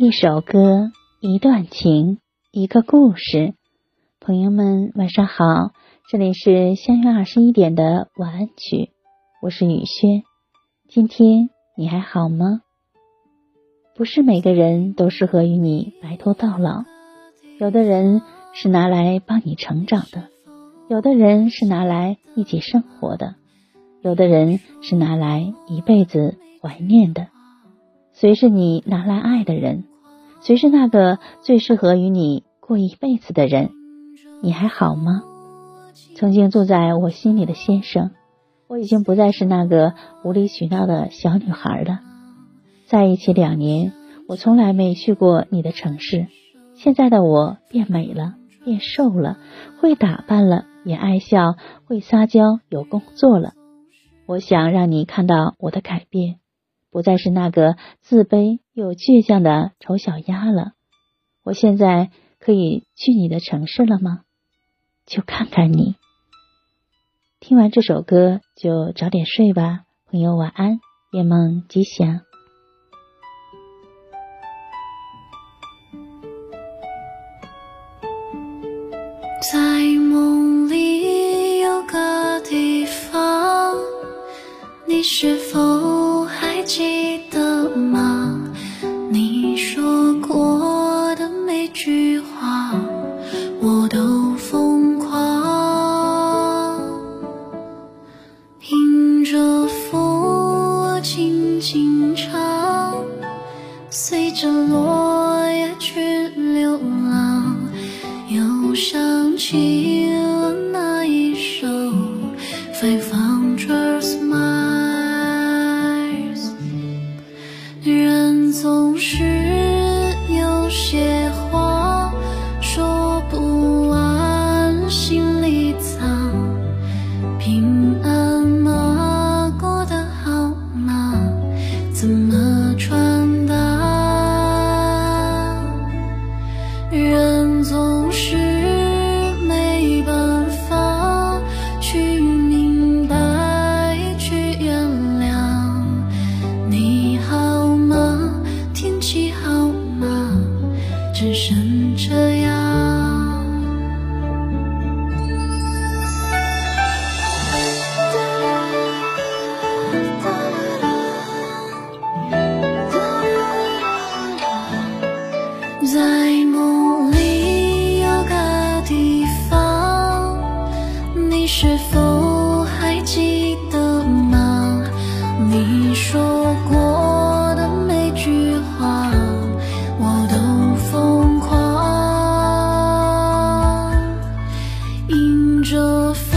一首歌，一段情，一个故事。朋友们，晚上好，这里是相约二十一点的晚安曲，我是雨轩。今天你还好吗？不是每个人都适合与你白头到老，有的人是拿来帮你成长的，有的人是拿来一起生活的，有的人是拿来一辈子怀念的。谁是你拿来爱的人？谁是那个最适合与你过一辈子的人？你还好吗？曾经住在我心里的先生，我已经不再是那个无理取闹的小女孩了。在一起两年，我从来没去过你的城市。现在的我变美了，变瘦了，会打扮了，也爱笑，会撒娇，有工作了。我想让你看到我的改变。不再是那个自卑又倔强的丑小鸭了。我现在可以去你的城市了吗？就看看你。听完这首歌就早点睡吧，朋友晚安，夜梦吉祥。在梦里有个地方，你是否？记得吗？你说过的每句话，我都疯狂。迎着风，轻轻唱，随着落叶去流浪，又想起了那一首《Five Hundred 是有些话说不完，心里藏。平安吗？过得好吗？怎么穿？这样，在梦里有个地方，你》。是否还记得吗？你说。祝福。